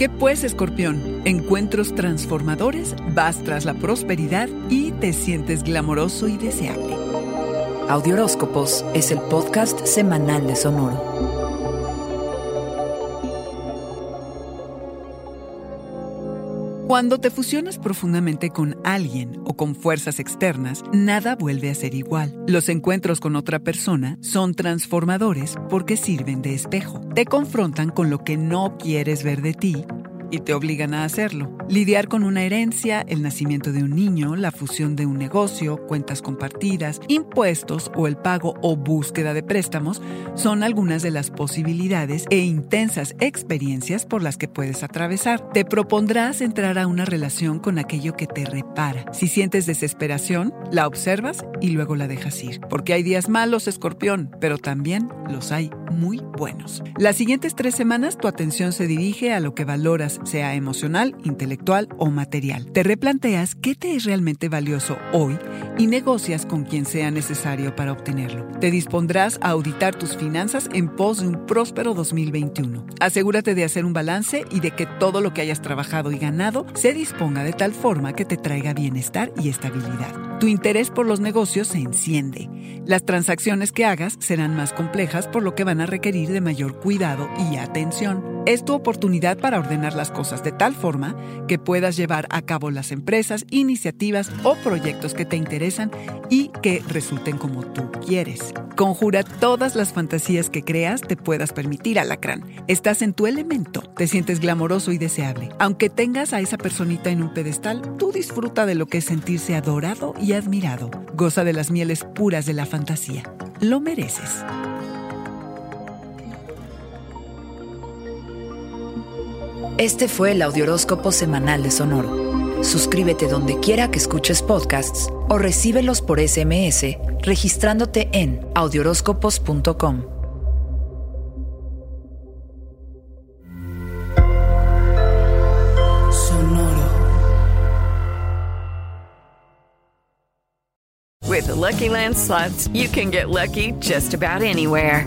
¿Qué pues, escorpión? Encuentros transformadores, vas tras la prosperidad y te sientes glamoroso y deseable. Audioróscopos es el podcast semanal de Sonoro. Cuando te fusionas profundamente con alguien o con fuerzas externas, nada vuelve a ser igual. Los encuentros con otra persona son transformadores porque sirven de espejo. Te confrontan con lo que no quieres ver de ti y te obligan a hacerlo. Lidiar con una herencia, el nacimiento de un niño, la fusión de un negocio, cuentas compartidas, impuestos o el pago o búsqueda de préstamos son algunas de las posibilidades e intensas experiencias por las que puedes atravesar. Te propondrás entrar a una relación con aquello que te repara. Si sientes desesperación, la observas y luego la dejas ir. Porque hay días malos, escorpión, pero también los hay muy buenos. Las siguientes tres semanas tu atención se dirige a lo que valoras sea emocional, intelectual o material. Te replanteas qué te es realmente valioso hoy y negocias con quien sea necesario para obtenerlo. Te dispondrás a auditar tus finanzas en pos de un próspero 2021. Asegúrate de hacer un balance y de que todo lo que hayas trabajado y ganado se disponga de tal forma que te traiga bienestar y estabilidad. Tu interés por los negocios se enciende. Las transacciones que hagas serán más complejas por lo que van a requerir de mayor cuidado y atención. Es tu oportunidad para ordenar las cosas de tal forma que puedas llevar a cabo las empresas, iniciativas o proyectos que te interesan y que resulten como tú quieres. Conjura todas las fantasías que creas te puedas permitir, alacrán. Estás en tu elemento, te sientes glamoroso y deseable. Aunque tengas a esa personita en un pedestal, tú disfruta de lo que es sentirse adorado y admirado. Goza de las mieles puras de la fantasía. Lo mereces. Este fue el Audioróscopo Semanal de Sonoro. Suscríbete donde quiera que escuches podcasts o recíbelos por SMS registrándote en audioróscopos.com. Sonoro. With the Lucky Land slots, you can get lucky just about anywhere.